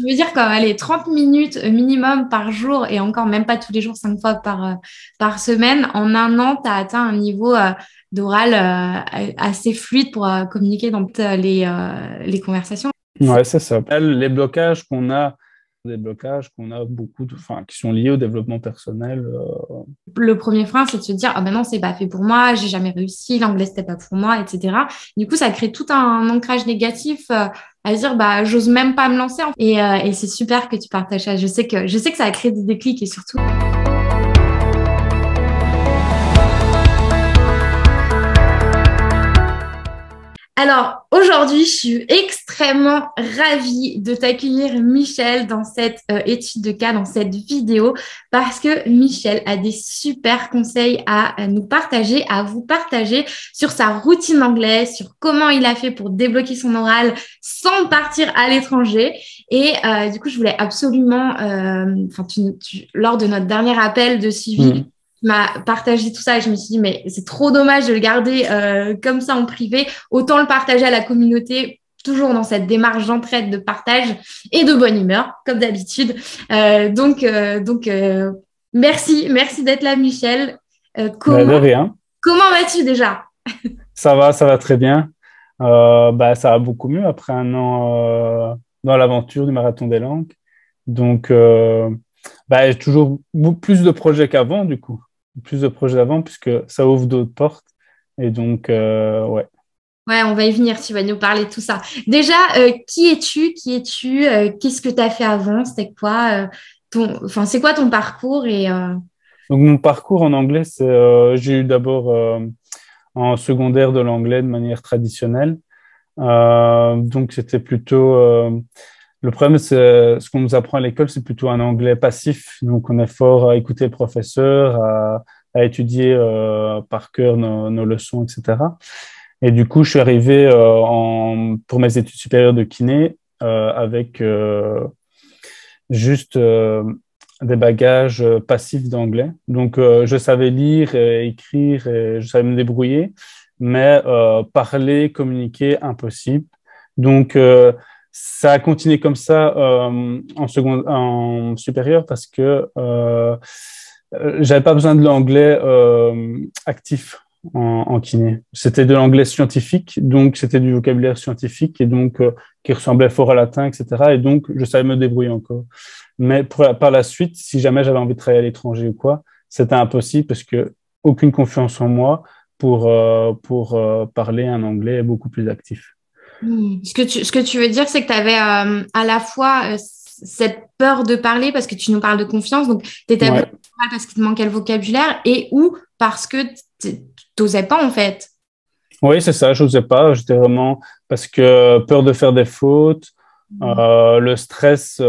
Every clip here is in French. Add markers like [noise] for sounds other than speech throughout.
tu veux dire quand est 30 minutes minimum par jour et encore même pas tous les jours, cinq fois par, par semaine, en un an, tu as atteint un niveau d'oral assez fluide pour communiquer dans les, les conversations. Ouais, c'est ça. Les blocages qu'on a des blocages qu'on a beaucoup, de, enfin, qui sont liés au développement personnel. Euh. Le premier frein, c'est de se dire, ah ben non, c'est pas fait pour moi, j'ai jamais réussi, l'anglais c'était pas pour moi, etc. Du coup, ça crée tout un ancrage négatif euh, à dire, bah, j'ose même pas me lancer. Et, euh, et c'est super que tu partages ça. Je sais que, je sais que ça a créé des déclics et surtout. Alors, aujourd'hui, je suis extrêmement ravie de t'accueillir, Michel, dans cette euh, étude de cas, dans cette vidéo, parce que Michel a des super conseils à, nous partager, à vous partager sur sa routine anglaise, sur comment il a fait pour débloquer son oral sans partir à l'étranger. Et euh, du coup, je voulais absolument, euh, lors de notre dernier appel de suivi, mmh m'a partagé tout ça et je me suis dit mais c'est trop dommage de le garder euh, comme ça en privé. Autant le partager à la communauté toujours dans cette démarche d'entraide de partage et de bonne humeur comme d'habitude. Euh, donc euh, donc merci merci d'être là Michel. Comment bah, rien. comment vas-tu déjà? Ça va ça va très bien. Bah ça va beaucoup mieux après un an dans l'aventure du marathon des langues. Donc bah, toujours plus de projets qu'avant du coup plus de projets d'avant puisque ça ouvre d'autres portes. Et donc, euh, ouais. Ouais, on va y venir, tu vas nous parler de tout ça. Déjà, euh, qui es-tu? Qui es-tu? Euh, Qu'est-ce que tu as fait avant? C'était quoi ton... Enfin, c'est quoi ton parcours? Et, Donc, mon parcours en anglais, c'est j'ai eu d'abord en secondaire de l'anglais de manière traditionnelle. donc, c'était plutôt le problème, c'est ce qu'on nous apprend à l'école, c'est plutôt un anglais passif. Donc, on est fort à écouter le professeur, à, étudier euh, par cœur nos, leçons, etc. Et du coup, je suis arrivé euh, pour mes études supérieures de kiné euh, avec juste des bagages passifs d'anglais. Donc, je savais lire, et écrire, et je savais me débrouiller, mais parler, communiquer, impossible. Donc, ça a continué comme ça euh, en seconde, en supérieur parce que euh, j'avais pas besoin de l'anglais euh, actif en, en, kiné. C'était de l'anglais scientifique, donc c'était du vocabulaire scientifique et donc euh, qui ressemblait fort au latin, etc. Et donc je savais me débrouiller encore. Mais pour, par la suite, si jamais j'avais envie de travailler à l'étranger ou quoi, c'était impossible parce que aucune confiance en moi pour euh, pour euh, parler un anglais beaucoup plus actif. Hmm. Ce, que tu, ce que tu veux dire, c'est que tu avais euh, à la fois euh, cette peur de parler parce que tu nous parles de confiance, donc tu étais ouais. parce qu'il te manquait le vocabulaire et ou parce que tu n'osais pas en fait. Oui, c'est ça, je n'osais pas. J'étais vraiment parce que peur de faire des fautes, mmh. euh, le stress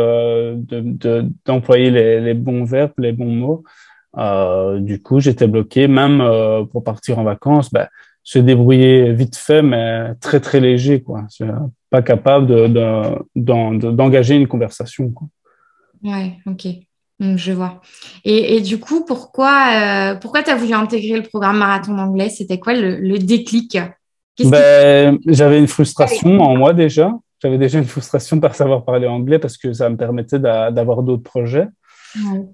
d'employer de, les, les, bons verbes, les bons mots. Du coup, j'étais bloqué. Même pour partir en vacances, ben, se débrouiller vite fait, mais très très léger, quoi. Pas capable d'engager de, de, une conversation. Quoi. Ouais, ok. Donc, je vois. Et, et, du coup, pourquoi, euh, pourquoi tu as voulu intégrer le programme marathon d'anglais? C'était quoi le, le déclic? Ben, J'avais une frustration en moi déjà. J'avais déjà une frustration par savoir parler anglais parce que ça me permettait d'avoir d'autres projets.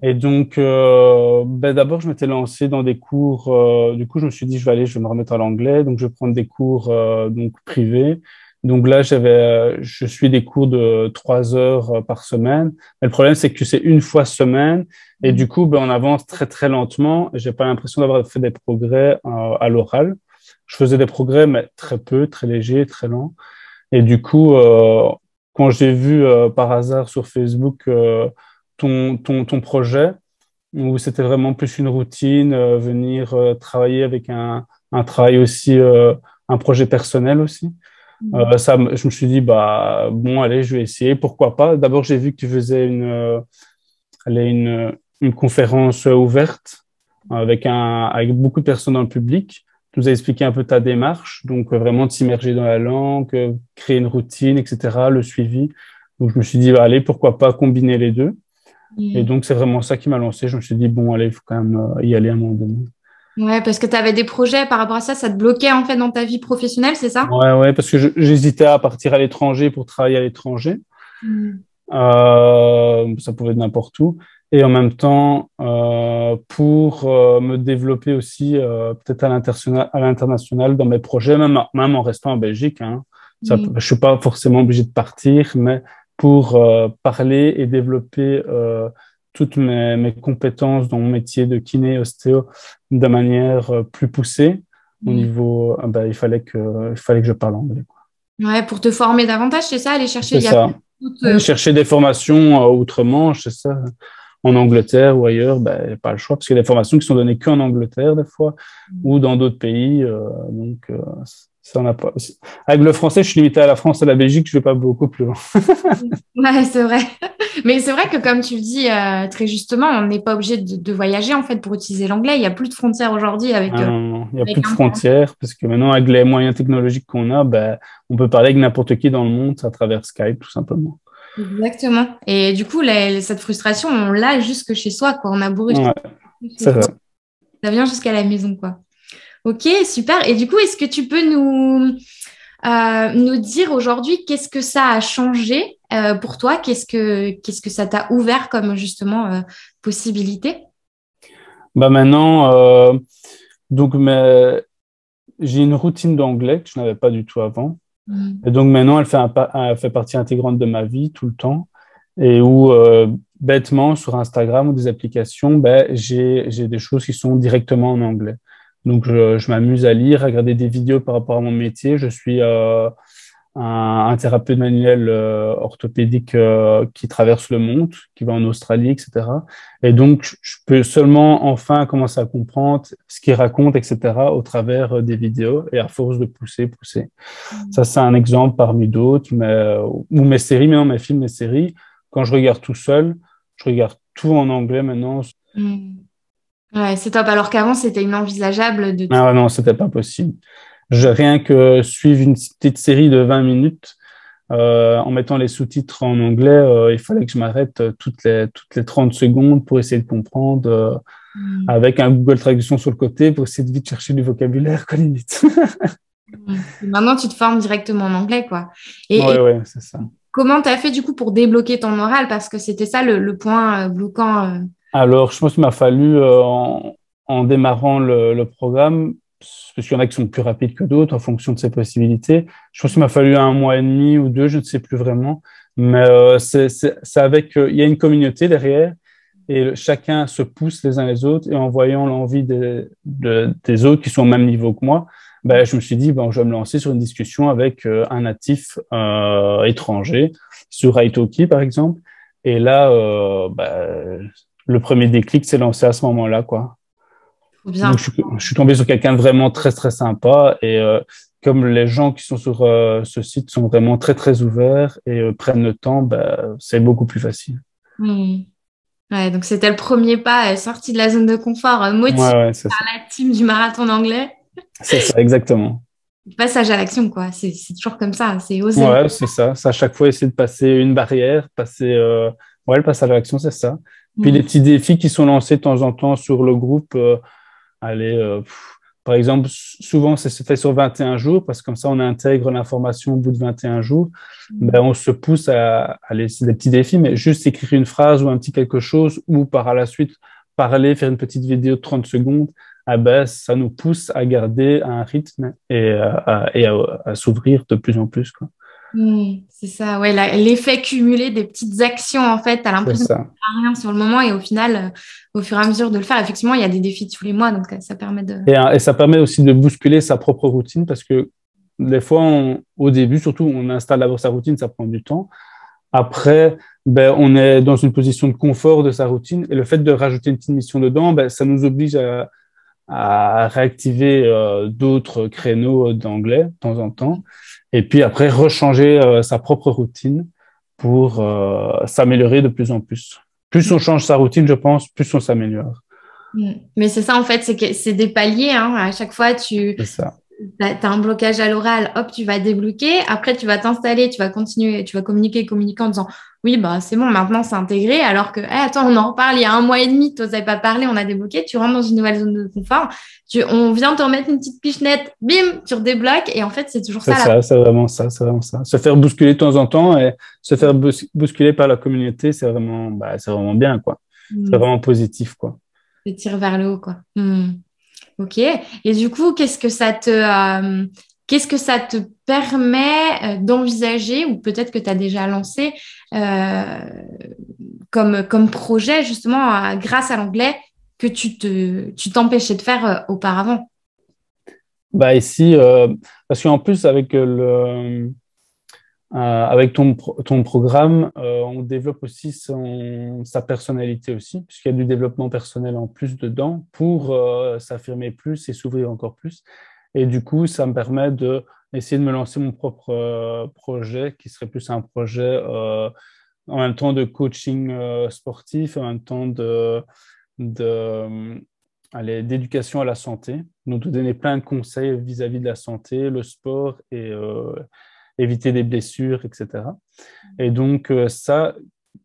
Et donc, euh, ben d'abord, je m'étais lancé dans des cours. Euh, du coup, je me suis dit, je vais aller, je vais me remettre à l'anglais. Donc, je vais prendre des cours euh, donc privés. Donc là, j'avais, je suis des cours de trois heures euh, par semaine. Mais le problème, c'est que c'est une fois semaine, et du coup, ben, on avance très très lentement. J'ai pas l'impression d'avoir fait des progrès euh, à l'oral. Je faisais des progrès, mais très peu, très léger, très lent. Et du coup, quand j'ai vu par hasard sur Facebook ton, ton, ton projet où c'était vraiment plus une routine, euh, venir euh, travailler avec un, un travail aussi, euh, un projet personnel aussi? Mmh. ça, je me suis dit, bah, bon, allez, je vais essayer, pourquoi pas? D'abord, j'ai vu que tu faisais une, une, une conférence ouverte avec, un, avec beaucoup de personnes dans le public. Tu nous as expliqué un peu ta démarche, donc vraiment de s'immerger dans la langue, créer une routine, etc., le suivi. Donc, je me suis dit, bah, allez, pourquoi pas combiner les deux? Et donc, c'est vraiment ça qui m'a lancé. Je me suis dit, bon, allez, il faut quand même euh, y aller à un moment donné. Ouais, parce que tu avais des projets par rapport à ça, ça te bloquait en fait dans ta vie professionnelle, c'est ça? Ouais, ouais, parce que j'hésitais à partir à l'étranger pour travailler à l'étranger. Mm. ça pouvait être n'importe où. Et en même temps, pour me développer aussi peut-être à l'international dans mes projets, même, même en restant en Belgique. Hein. Ça, Je suis pas forcément obligé de partir, mais pour parler et développer toutes mes, mes, compétences dans mon métier de kiné ostéo de manière euh, plus poussée au mm. niveau ah bah, il fallait que il fallait que je parle anglais ouais pour te former davantage c'est ça aller chercher ça. Euh, chercher des formations euh, outre-Manche c'est ça en Angleterre ou ailleurs ben pas le choix parce qu'il y a des formations qui sont données qu'en Angleterre des fois mm. ou dans d'autres pays donc ça n'a pas. Avec le français, je suis limité à la France et à la Belgique, je vais pas beaucoup plus loin. [laughs] ouais, c'est vrai. Mais c'est vrai que comme tu le dis euh, très justement, on n'est pas obligé de, voyager en fait pour utiliser l'anglais. Il n'y a plus de frontières aujourd'hui avec. Ah, euh, il n'y a plus de frontières parce que maintenant avec les moyens technologiques qu'on a, ben, on peut parler avec n'importe qui dans le monde à travers Skype tout simplement. Exactement. Et du coup, cette frustration, on l'a jusque chez soi, quoi. On a bourré. Ouais, ça vient jusqu'à la maison, quoi. Ok, super. Et du coup, est-ce que tu peux nous, euh, nous dire aujourd'hui qu'est-ce que ça a changé euh, pour toi? Qu'est-ce que, qu'est-ce que ça t'a ouvert comme justement euh, possibilité? Bah Maintenant, donc, j'ai une routine d'anglais que je n'avais pas du tout avant. Mmh. Et donc maintenant, elle fait, un, fait partie intégrante de ma vie tout le temps. Et où, bêtement, sur Instagram ou des applications, ben, j'ai des choses qui sont directement en anglais. Donc, je, m'amuse à lire, à regarder des vidéos par rapport à mon métier. Je suis euh, un, thérapeute manuel euh, orthopédique euh, qui traverse le monde, qui va en Australie, etc. Et donc, je peux seulement enfin commencer à comprendre ce qu'il raconte, etc., au travers des vidéos et à force de pousser, pousser. Mmh. Ça, c'est un exemple parmi d'autres, mais, ou mes séries, mais non, mes films, mes séries. Quand je regarde tout seul, je regarde tout en anglais maintenant. Mmh. Ouais, c'est top. Alors qu'avant, c'était inenvisageable de. Ah non, c'était pas possible. Je, rien que suivre une petite série de 20 minutes euh, en mettant les sous-titres en anglais, euh, il fallait que je m'arrête euh, toutes les, toutes les 30 secondes pour essayer de comprendre, hmm. avec un Google Traduction sur le côté pour essayer de vite chercher du vocabulaire, quoi, limite. [laughs] Maintenant, tu te formes directement en anglais, quoi. Et, ouais, c'est ça. Comment tu as fait, du coup, pour débloquer ton oral? Parce que c'était ça le, le point bloquant alors, je pense qu'il m'a fallu, euh, en, démarrant le, programme, parce qu'il y en a qui sont plus rapides que d'autres en fonction de ses possibilités, je pense qu'il m'a fallu un mois et demi ou deux, je ne sais plus vraiment. Mais euh, c'est avec, euh, il y a une communauté derrière et chacun se pousse les uns les autres et en voyant l'envie des, des autres qui sont au même niveau que moi, ben, je me suis dit, bon, je vais me lancer sur une discussion avec un natif étranger sur Italki, par exemple. Et là, ben, le premier déclic s'est lancé à ce moment-là, quoi. Bien. je, suis tombé sur quelqu'un de vraiment très très sympa et euh, comme les gens qui sont sur euh, ce site sont vraiment très très ouverts et euh, prennent le temps, bah, c'est beaucoup plus facile. Ouais, donc c'était le premier pas sorti de la zone de confort, motivé par la team du marathon anglais. C'est ça, exactement. [laughs] Passage à l'action, quoi. C'est toujours comme ça, c'est oser. Ouais, c'est ça. C'est à chaque fois essayer de passer une barrière, passer. Ouais, le passage à l'action, c'est ça. Puis les petits défis qui sont lancés de temps en temps sur le groupe, euh, allez, euh, par exemple, souvent c'est fait sur 21 jours parce que comme ça on intègre l'information au bout de 21 jours. Mm. Ben, on se pousse à, aller, c'est des petits défis, mais juste écrire une phrase ou un petit quelque chose ou par la suite parler, faire une petite vidéo de 30 secondes, ah ben, ça nous pousse à garder un rythme et, à, et à s'ouvrir de plus en plus. Quoi. Hmm, c'est ça, ouais, l'effet cumulé des petites actions, en fait, as l'impression de faire rien sur le moment et au final, euh, au fur et à mesure de le faire, effectivement, il y a des défis tous les mois, donc euh, ça permet de... Euh, et, ça permet aussi de bousculer sa propre routine parce que des fois, au début, surtout, on installe d'abord sa routine, ça prend du temps. Après, ben, on est dans une position de confort de sa routine et le fait de rajouter une petite mission dedans, ben, ça nous oblige à, à réactiver d'autres créneaux d'anglais de temps en temps et puis après rechanger euh, sa propre routine pour euh, s'améliorer de plus en plus. Plus on change sa routine, je pense, plus on s'améliore. Mm. Mais c'est ça en fait, c'est que c'est des paliers. Hein. À chaque fois, tu tu as un blocage à l'oral, hop, tu vas débloquer. Après, tu vas t'installer, tu vas continuer, tu vas communiquer, communiquer en disant oui, bah c'est bon, maintenant c'est intégré. Alors que, attends, on en reparle il y a un mois et demi, tu n'osais pas parler, on a débloqué, tu rentres dans une nouvelle zone de confort. Tu, on vient te remettre une petite pichenette, bim, tu redébloques. Et en fait, c'est toujours ça. C'est ça, c'est vraiment ça, c'est vraiment ça. Se faire bousculer de temps en temps et se faire bousculer par la communauté, c'est vraiment, bah, c'est vraiment bien, quoi. C'est mm. vraiment positif, quoi. C'est tire vers le haut, quoi. Mm. Ok. Et du coup, qu'est-ce que ça te, euh, qu'est-ce que ça te permet euh, d'envisager, ou peut-être que tu as déjà lancé euh, comme, comme projet, justement, grâce à l'anglais, que tu te, tu t'empêchais de faire auparavant? Bah ici, parce qu'en plus avec le avec ton, ton programme, euh, on développe aussi son, sa personnalité aussi, puisqu'il y a du développement personnel en plus dedans pour euh, s'affirmer plus et s'ouvrir encore plus. Et du coup, ça me permet de essayer de me lancer mon propre projet, qui serait plus un projet en même temps de coaching sportif, en même temps de, d'éducation à la santé. Donc, de donner plein de conseils vis-à-vis -vis de la santé, le sport et éviter des blessures, etc. Et donc, euh, ça,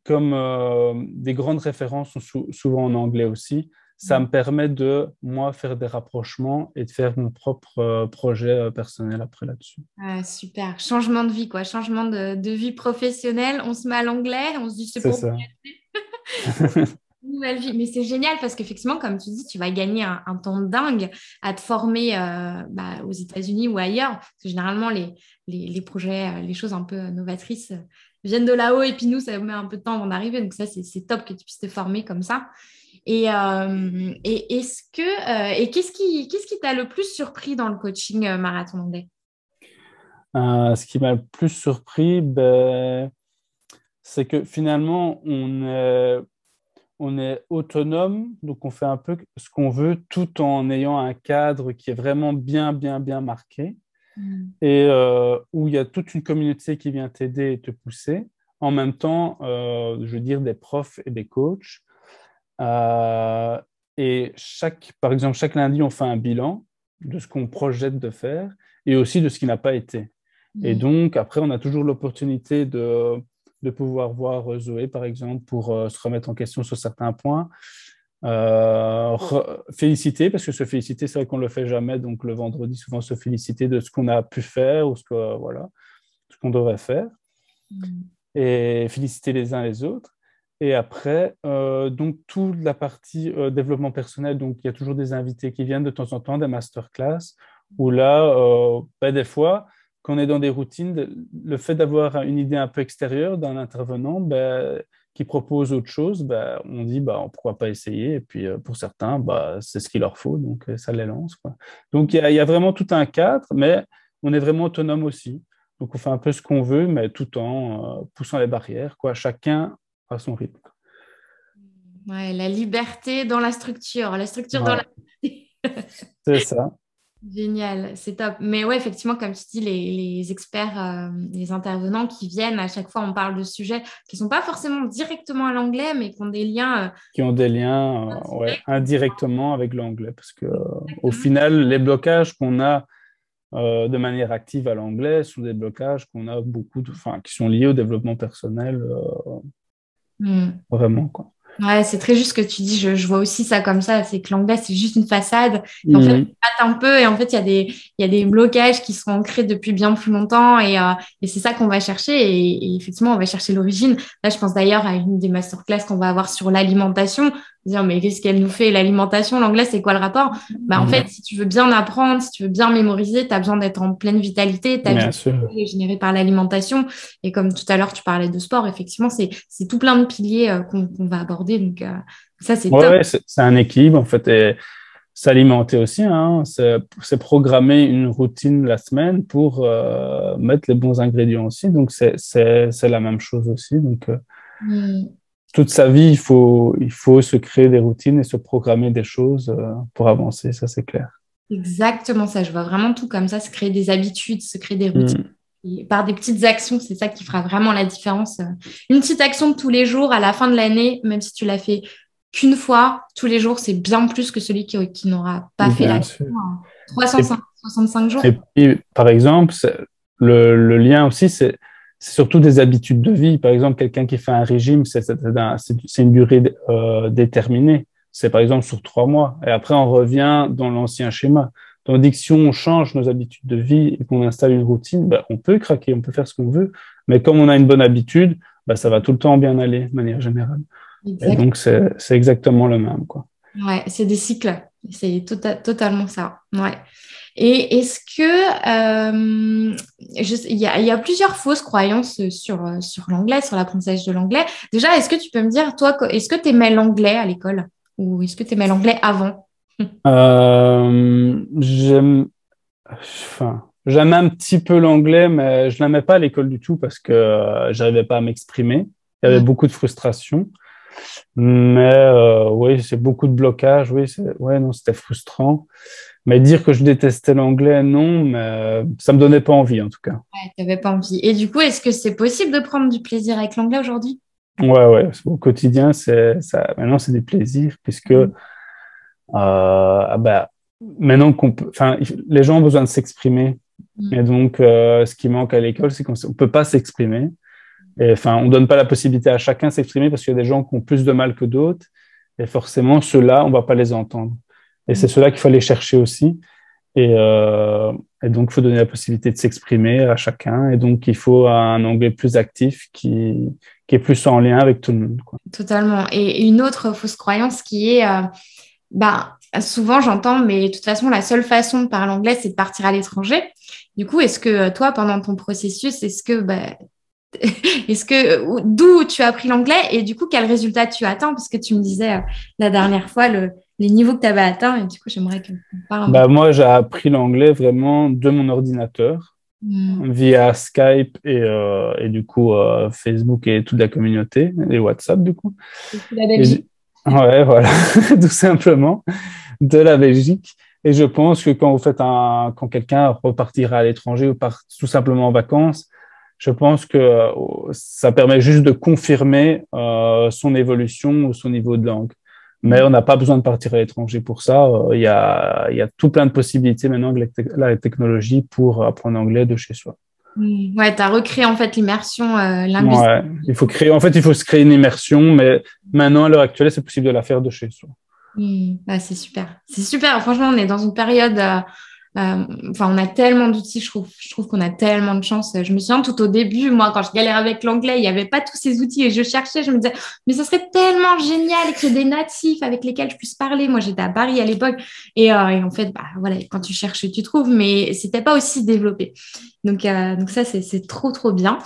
comme euh, des grandes références sont souvent en anglais aussi, ça me permet de, moi, faire des rapprochements et de faire mon propre euh, projet personnel après là-dessus. Ah, super. Changement de vie, quoi. Changement de, vie professionnelle. On se met à l'anglais, on se dit c'est pour ça. [laughs] [laughs] nouvelle vie. Mais c'est génial parce qu'effectivement, comme tu dis, tu vas gagner un, temps dingue à te former euh, bah, aux États-Unis ou ailleurs. Parce que généralement, les, projets, euh, les choses un peu novatrices euh, viennent de là-haut et puis nous, ça met un peu de temps avant d'arriver. Donc ça, c'est top que tu puisses te former comme ça. Et, est-ce que et qu'est-ce qui t'a le plus surpris dans le coaching marathon Ce qui m'a le plus surpris, ben, c'est que finalement, on on est autonome, donc on fait un peu ce qu'on veut tout en ayant un cadre qui est vraiment bien, bien, bien marqué mm. et euh, où il y a toute une communauté qui vient t'aider et te pousser. En même temps, euh, je veux dire, des profs et des coachs. Euh, et chaque, par exemple, chaque lundi, on fait un bilan de ce qu'on projette de faire et aussi de ce qui n'a pas été. Et mm. donc, après, on a toujours l'opportunité de de pouvoir voir euh, Zoé, par exemple, pour euh, se remettre en question sur certains points. Euh, féliciter, parce que se féliciter, c'est vrai qu'on ne le fait jamais, donc le vendredi, souvent se féliciter de ce qu'on a pu faire ou ce qu'on voilà, ce qu'on devrait faire. Mm. Et féliciter les uns les autres. Et après, donc toute la partie développement personnel, donc il y a toujours des invités qui viennent de temps en temps, des masterclass, où là, ben, des fois, quand on est dans des routines, le fait d'avoir une idée un peu extérieure d'un intervenant ben, qui propose autre chose, ben, on dit bah, pourquoi pas essayer. Et puis euh, pour certains, bah, c'est ce qu'il leur faut, donc euh, ça les lance. Donc il y, a vraiment tout un cadre, mais on est vraiment autonome aussi. Donc on fait un peu ce qu'on veut, mais tout en euh, poussant les barrières, quoi. chacun à son rythme. Ouais, la liberté dans la structure, la structure dans la. [laughs] c'est ça. Génial, c'est top. Mais ouais, effectivement, comme tu dis, les, experts, euh, les intervenants qui viennent, à chaque fois, on parle de sujets qui ne sont pas forcément directement à l'anglais, mais qui ont des liens. Euh, qui ont des liens euh, indirectement avec l'anglais. Parce que au final, les blocages qu'on a de manière active à l'anglais sont des blocages qu'on a beaucoup, de, qui sont liés au développement personnel. Hmm. Vraiment, quoi. Ouais, c'est très juste ce que tu dis. Je, vois aussi ça comme ça. C'est que l'anglais, c'est juste une façade. en fait, on un peu et en fait, il y, a des, il y a des blocages qui sont ancrés depuis bien plus longtemps et, euh, et c'est ça qu'on va chercher. Et, et, effectivement, on va chercher l'origine. Là, je pense d'ailleurs à une des masterclass qu'on va avoir sur l'alimentation dire mais qu'est-ce qu'elle nous fait? L'alimentation l'anglais c'est quoi le rapport? Bah en fait si tu veux bien apprendre si tu veux bien mémoriser tu as besoin d'être en pleine vitalité ta vie est générée par l'alimentation. Et comme tout à l'heure tu parlais de sport effectivement c'est c'est tout plein de piliers euh, qu'on va aborder. Donc euh, ça c'est ouais, c'est un équilibre en fait et s'alimenter aussi hein, c'est programmer une routine la semaine pour euh, mettre les bons ingrédients aussi. Donc c'est c'est la même chose aussi. Donc mmh toute sa vie, il faut, il faut se créer des routines et se programmer des choses euh, pour avancer, ça c'est clair. Exactement ça, je vois vraiment tout comme ça, se créer des habitudes, se créer des routines. Mm. par des petites actions, c'est ça qui fera vraiment la différence. Une petite action de tous les jours à la fin de l'année, même si tu l'as fait qu'une fois tous les jours, c'est bien plus que celui qui, n'aura pas fait la 365 jours. Et puis, par exemple, le, lien aussi, c'est surtout des habitudes de vie. Par exemple, quelqu'un qui fait un régime, c'est une durée euh, déterminée. C'est par exemple sur trois mois. Et après, on revient dans l'ancien schéma. Tandis que si on change nos habitudes de vie et qu'on installe une routine, ben, on peut craquer, on peut faire ce qu'on veut. Mais comme on a une bonne habitude, ben, ça va tout le temps bien aller de manière générale. Et donc, c'est exactement le même. Quoi. Ouais, c'est des cycles. C'est tota-, totalement ça. Ouais. Et est-ce que euh, il y, y, a plusieurs fausses croyances sur, sur l'anglais, sur l'apprentissage de l'anglais. Déjà, est-ce que tu peux me dire, toi, est-ce que tu aimais l'anglais à l'école? Ou est-ce que tu aimais l'anglais avant? [laughs] Euh, J'aime, enfin, j'aime un petit peu l'anglais, mais je l'aimais pas à l'école du tout parce que euh, j'arrivais pas à m'exprimer. Il y avait beaucoup de frustration. Mais euh, oui, c'est beaucoup de blocage. Oui, ouais, non, c'était frustrant. Mais dire que je détestais l'anglais, non, mais ça me donnait pas envie en tout cas. Ouais, tu n'avais pas envie. Et du coup, est-ce que c'est possible de prendre du plaisir avec l'anglais aujourd'hui? Ouais, ouais. Au quotidien, c'est ça. Maintenant, c'est des plaisirs puisque mm. euh, ah bah, maintenant qu'on peut, enfin, les gens ont besoin de s'exprimer. Mm. Et donc, euh, ce qui manque à l'école, c'est qu'on ne peut pas s'exprimer. Et enfin, on donne pas la possibilité à chacun de s'exprimer parce qu'il y a des gens qui ont plus de mal que d'autres. Et forcément, ceux-là, on va pas les entendre. Et c'est cela qu'il faut aller chercher aussi. Et, euh, et donc, il faut donner la possibilité de s'exprimer à chacun. Et donc, il faut un anglais plus actif qui, qui est plus en lien avec tout le monde. Quoi. Totalement. Et une autre fausse croyance qui est, euh, bah, souvent j'entends, mais de toute façon, la seule façon de parler anglais, c'est de partir à l'étranger. Du coup, est-ce que toi, pendant ton processus, est-ce que bah, [laughs] est-ce que d'où tu as appris l'anglais? Et du coup quel résultat tu attends? Parce que tu me disais euh, la dernière fois le, les niveaux que tu avais atteints et du coup j'aimerais que parle bah, moi j'ai appris l'anglais vraiment de mon ordinateur hmm. via Skype et, euh, et du coup euh, Facebook et toute la communauté et WhatsApp du coup de la Belgique ouais voilà [laughs] tout simplement de la Belgique et je pense que quand vous faites un quand quelqu'un repartira à l'étranger ou part tout simplement en vacances je pense que euh, ça permet juste de confirmer euh, son évolution ou son niveau de langue. Mais on n'a pas besoin de partir à l'étranger pour ça. Euh, il y, a, il y a tout plein de possibilités maintenant avec la technologie pour apprendre anglais de chez soi. Mmh. Ouais, tu as recréé en fait l'immersion linguistique. Ouais, il faut créer, en fait, il faut se créer une immersion, mais maintenant, à l'heure actuelle, c'est possible de la faire de chez soi. Mmh. c'est super. C'est super. Franchement, on est dans une période euh, enfin, on a tellement d'outils, je trouve, je trouve qu'on a tellement de chance. Je me souviens tout au début, moi, quand je galérais avec l'anglais, il n'y avait pas tous ces outils et je cherchais, je me disais, mais ce serait tellement génial qu'il y ait des natifs avec lesquels je puisse parler. Moi, j'étais à Paris à l'époque et, euh, et, en fait, bah, voilà, quand tu cherches, tu trouves, mais c'était pas aussi développé. Donc, euh, donc ça, c'est trop, trop bien.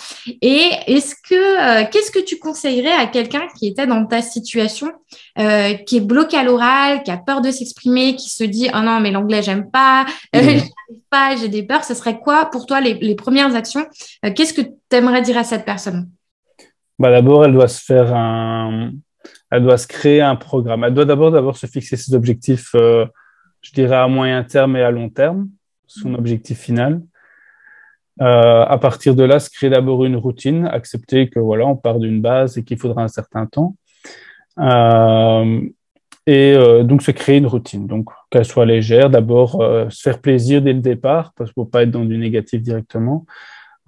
Et est-ce que, euh, qu'est-ce que tu conseillerais à quelqu'un qui était dans ta situation, euh, qui est bloqué à l'oral, qui a peur de s'exprimer, qui se dit, oh non, mais l'anglais, j'aime pas, euh, mmh. pas, j'ai des peurs. Ce serait quoi pour toi les, les premières actions? Qu'est-ce que tu aimerais dire à cette personne? Bah, D'abord, elle doit se faire un, elle doit se créer un programme. Elle doit d'abord d'abord se fixer ses objectifs, je dirais à moyen terme et à long terme, son objectif final. Euh, à partir de là, se créer d'abord une routine, accepter que voilà, on part d'une base et qu'il faudra un certain temps. Euh, et euh, donc se créer une routine, donc qu'elle soit légère. D'abord, euh, se faire plaisir dès le départ, parce qu'il ne faut pas être dans du négatif directement.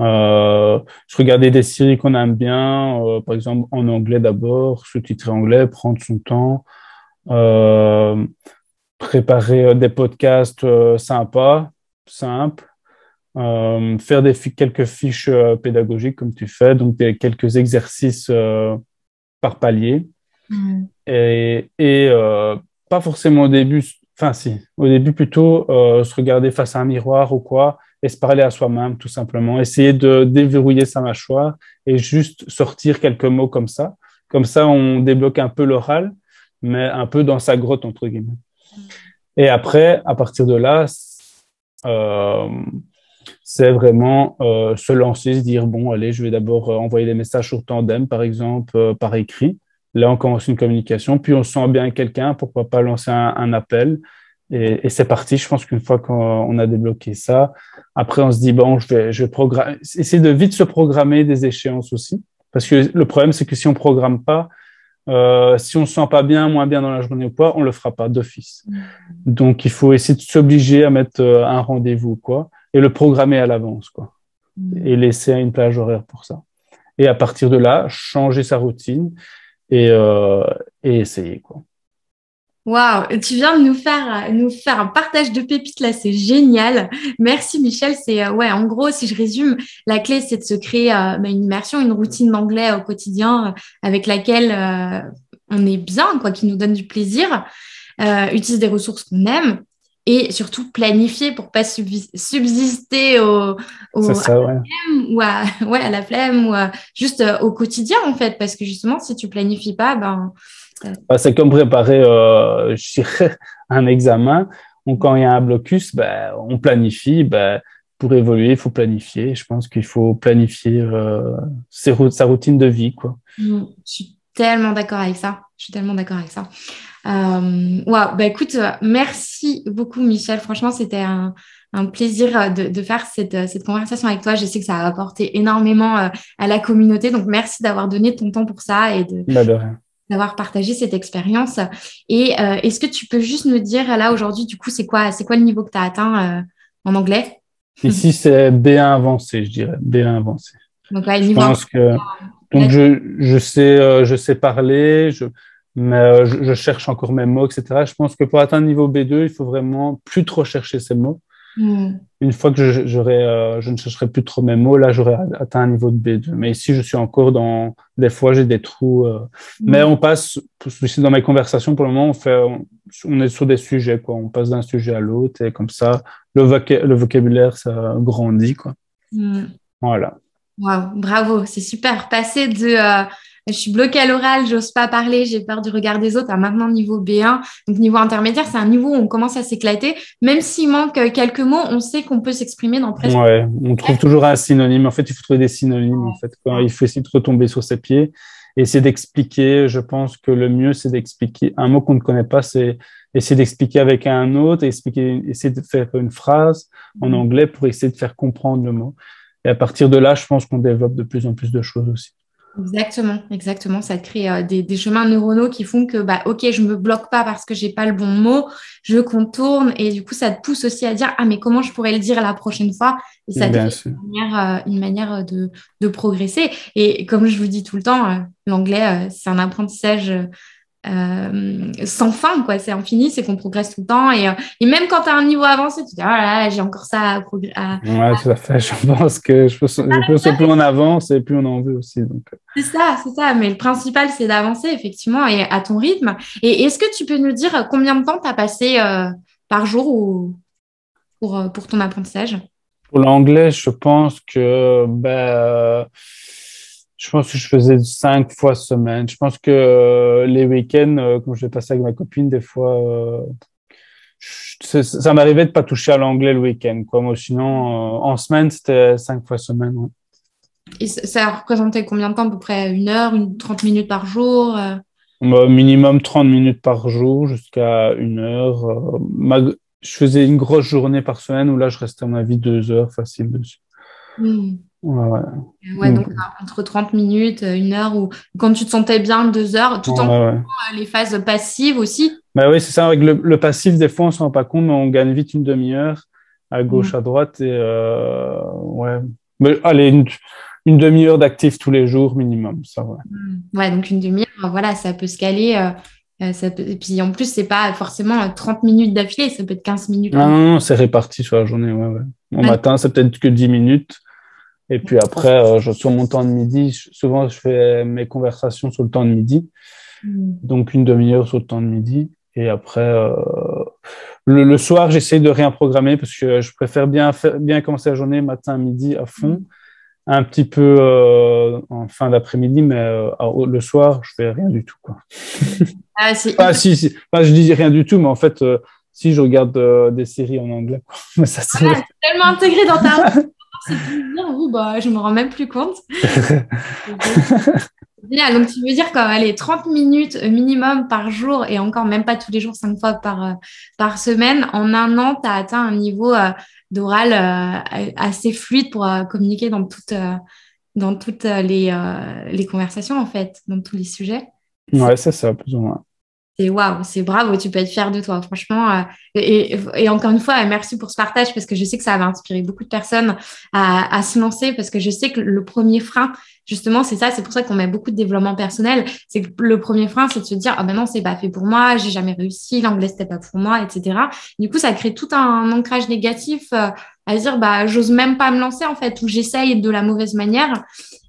Euh, se regarder des séries qu'on aime bien, par exemple en anglais d'abord, sous-titrer anglais, prendre son temps, préparer des podcasts sympas, simples, euh, faire quelques fiches euh, pédagogiques comme tu fais, donc quelques exercices euh, par palier. Et, et pas forcément au début, enfin si, au début plutôt se regarder face à un miroir ou quoi, et se parler à soi-même tout simplement. Essayer de déverrouiller sa mâchoire et juste sortir quelques mots comme ça. Comme ça, on débloque un peu l'oral, mais un peu dans sa grotte, entre guillemets. Et après, à partir de là, euh, c'est vraiment euh, se lancer, se dire bon, allez, je vais d'abord euh, envoyer des messages sur Tandem, par exemple, euh, par écrit. Là, on commence une communication, puis on sent bien quelqu'un, pourquoi pas lancer un, appel. Et, et c'est parti. Je pense qu'une fois qu'on a débloqué ça, après, on se dit bon, je vais, je vais programmer, essayer de vite se programmer des échéances aussi, parce que le problème, c'est que si on programme pas, Euh, si on se sent pas bien, moins bien dans la journée ou quoi, on le fera pas d'office. Mm. Donc, il faut essayer de s'obliger à mettre euh, un rendez-vous, quoi, et le programmer à l'avance, quoi, mm. et laisser une plage horaire pour ça. Et à partir de là, changer sa routine et, euh, et essayer, quoi. Waouh, tu viens de nous faire, nous faire un partage de pépites là, c'est génial. Merci Michel. C'est euh, ouais, en gros, si je résume, la clé c'est de se créer euh, bah, une immersion, une routine d'anglais au quotidien euh, avec laquelle on est bien, quoi, qui nous donne du plaisir. utilise des ressources qu'on aime et surtout planifier pour pas subsister au, au ça, [laughs] à, la flemme, ou à, ouais, à la flemme ou juste au quotidien en fait, parce que justement si tu planifies pas, ben bah, c'est comme préparer, euh, [laughs] un examen. Quand il y a un blocus, ben, on planifie. Ben, pour évoluer, il faut planifier. Je pense qu'il faut planifier euh, sa routine de vie. Quoi. Mmh, je suis tellement d'accord avec ça. Je suis tellement d'accord avec ça. Euh, wow. bah, écoute, merci beaucoup, Michel. Franchement, c'était un, un plaisir de, de faire cette, cette, conversation avec toi. Je sais que ça a apporté énormément à la communauté. Donc, merci d'avoir donné ton temps pour ça et de, bah, de d'avoir partagé cette expérience. Et euh, est-ce que tu peux juste nous dire là aujourd'hui, du coup, c'est quoi, c'est quoi le niveau que tu as atteint euh, en anglais? Ici, c'est B1 avancé, je dirais, B1 avancé. Donc, ouais, niveau je pense que donc je, je sais euh, je sais parler, je mais je, je, cherche encore mes mots, etc. Je pense que pour atteindre niveau B2, il faut vraiment plus trop chercher ces mots. Hmm. Une fois que je, euh, je ne chercherai plus trop mes mots, là, j'aurais atteint un niveau de B2. Mais ici, je suis encore dans, des fois, j'ai des trous. Euh. Hmm. Mais on passe, dans mes conversations, pour le moment, on fait, on, est sur des sujets, quoi. On passe d'un sujet à l'autre et comme ça, le, le vocabulaire, ça grandit, quoi. Hmm. Voilà. Wow, bravo, c'est super. Passer de, euh, je suis bloquée à l'oral, j'ose pas parler, j'ai peur du regard des autres. À maintenant, niveau B1, donc niveau intermédiaire, c'est un niveau où on commence à s'éclater. Même s'il manque quelques mots, on sait qu'on peut s'exprimer dans presque. Ouais, on trouve toujours un synonyme. En fait, il faut trouver des synonymes. En fait, il faut essayer de retomber sur ses pieds et essayer d'expliquer. Je pense que le mieux, c'est d'expliquer un mot qu'on ne connaît pas, c'est essayer d'expliquer avec un autre, expliquer, essayer de faire une phrase en mm. anglais pour essayer de faire comprendre le mot. Et à partir de là, je pense qu'on développe de plus en plus de choses aussi. Exactement, exactement. Ça crée euh, des, chemins neuronaux qui font que, bah, ok, je me bloque pas parce que j'ai pas le bon mot, je contourne et du coup, ça te pousse aussi à dire, ah, mais comment je pourrais le dire la prochaine fois? Et ça te une manière, euh, une manière de, de, progresser. Et comme je vous dis tout le temps, euh, l'anglais, c'est un apprentissage euh, sans fin, quoi. C'est infini, c'est qu'on progresse tout le temps. Et, euh, et même quand tu as un niveau avancé, tu te dis, oh là, j'ai encore ça à progresser. Ouais, tout à fait. [laughs] Je pense que je pense, je plus on avance et plus on en veut aussi. Donc. Euh. C'est ça, c'est ça. Mais le principal, c'est d'avancer, effectivement, et à ton rythme. Et est-ce que tu peux nous dire combien de temps tu as passé par jour ou, pour, pour ton apprentissage? Pour l'anglais, je pense que. Ben, je pense que je faisais cinq fois semaine. Je pense que euh, les week-ends, euh, quand je vais passer avec ma copine, des fois, euh, ça m'arrivait de pas toucher à l'anglais le week-end. Quoi. Moi, sinon, en semaine, c'était cinq fois semaine. Et ça représentait combien de temps? À peu près une heure, une 30 minutes par jour Minimum 30 minutes par jour jusqu'à une heure. Je faisais une grosse journée par semaine où là, je restais, à ma vie, deux heures facile dessus. Hmm. Ouais, ouais. donc entre 30 minutes, une heure, ou quand tu te sentais bien, deux heures, tout en euh, les phases passives aussi. Bah oui, c'est ça. Avec le, passif, des fois, on ne se rend pas compte, mais on gagne vite une demi-heure à gauche, mm. à droite. Et euh, ouais. Mais, allez, une, demi-heure d'actif tous les jours minimum, ça va. Mm. Ouais, donc une demi-heure, voilà, ça peut se caler. Euh, ça Et puis en plus, c'est pas forcément 30 minutes d'affilée, ça peut être 15 minutes. Non, non, non c'est réparti sur la journée. Ouais, ouais. Au matin, c'est peut-être que 10 minutes. Et puis après, euh, je, sur mon temps de midi, souvent je fais mes conversations sur le temps de midi. Mm. Donc une demi-heure sur le temps de midi. Et après, euh, le, soir, j'essaie de rien programmer parce que je préfère bien, faire, bien commencer la journée matin, midi à fond. Mm. Un petit peu euh, en fin d'après-midi, mais euh, le soir, je fais rien du tout. Quoi. Ah, ah, [laughs] si, si. je dis rien du tout, mais en fait, euh, si je regarde des séries en anglais. Quoi. [laughs] ça, c'est tellement intégré dans ta c'est oui, bah, je me rends même plus compte. [laughs] Donc, tu veux dire allez, 30 minutes minimum par jour et encore même pas tous les jours, 5 fois par, euh, par semaine. En un an, tu as atteint un niveau euh, d'oral euh, assez fluide pour communiquer dans toutes, dans toutes les, les conversations, en fait, dans tous les sujets. Ouais, c'est ça, plus ou moins c'est waouh, c'est bravo, tu peux être fier de toi, franchement. Euh, et, encore une fois, merci pour ce partage parce que je sais que ça va inspirer beaucoup de personnes à, se lancer parce que je sais que le premier frein, justement, c'est ça, c'est pour ça qu'on met beaucoup de développement personnel. C'est que le premier frein, c'est de se dire, ah ben non, c'est pas fait pour moi, j'ai jamais réussi, l'anglais c'était pas pour moi, etc. Du coup, ça crée tout un ancrage négatif euh, à dire, bah, j'ose même pas me lancer en fait, ou j'essaye de la mauvaise manière.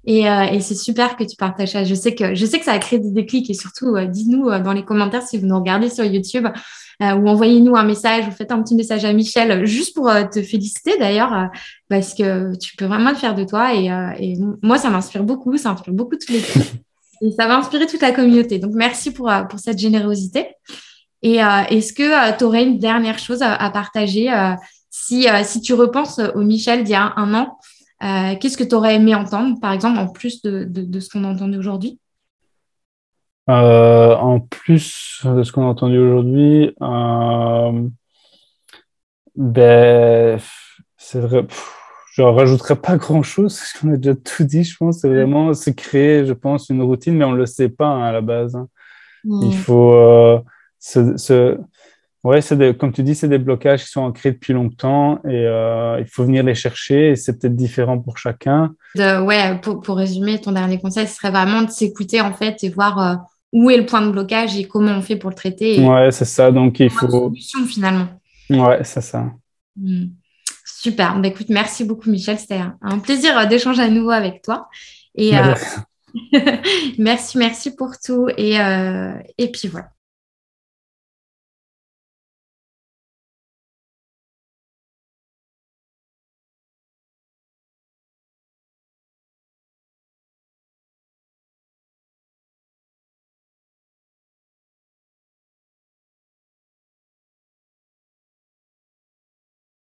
Euh, et, c'est super que tu partages ça. Je sais que, je sais que ça a créé des déclics et surtout, euh, dites-nous euh, dans les commentaires si vous nous regardez sur YouTube ou envoyez-nous un message ou faites un petit message à Michel juste pour te féliciter d'ailleurs parce que tu peux vraiment le faire de toi et, moi, ça m'inspire beaucoup, ça inspire beaucoup toutes les [laughs] et ça va inspirer toute la communauté. Donc, merci pour, pour cette générosité. Et est-ce que tu aurais une dernière chose à, partager si, si tu repenses au Michel d'il y a un an euh, qu'est-ce que tu aurais aimé entendre, par exemple, en plus de, de, ce qu'on a entendu aujourd'hui? Euh, En plus de ce qu'on a entendu aujourd'hui, euh, ben, c'est vrai. je ne rajouterai pas grand-chose, [laughs] parce qu'on a déjà tout dit, je pense. C'est vraiment se créer, je pense, une routine, mais on ne le sait pas hein, à la base. Hein. Il faut se, Ouais, c'est comme tu dis, c'est des blocages qui sont ancrés depuis longtemps et euh, il faut venir les chercher et c'est peut-être différent pour chacun. ouais, pour, pour, résumer, ton dernier conseil, ce serait vraiment de s'écouter en fait et voir euh, où est le point de blocage et comment on fait pour le traiter. ouais, c'est ça. Donc il faut. Solution finalement. Ouais, c'est ça. Hmm. Super. Bah, écoute, merci beaucoup, Michel. C'était un plaisir euh, d'échanger à nouveau avec toi. Et [laughs] merci, merci pour tout. Et, et puis voilà.